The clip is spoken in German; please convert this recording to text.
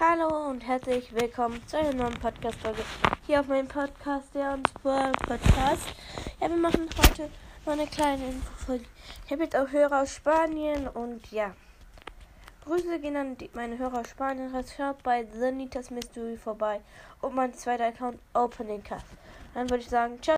Hallo und herzlich willkommen zu einer neuen Podcast-Folge hier auf meinem Podcast, der uns vor Podcast. Ja, wir machen heute noch eine kleine Infofolge. Ich habe jetzt auch Hörer aus Spanien und ja. Grüße gehen an die, meine Hörer aus Spanien. Schaut bei The Nitas Mystery vorbei und mein zweiter Account Opening Cast. Dann würde ich sagen, ciao.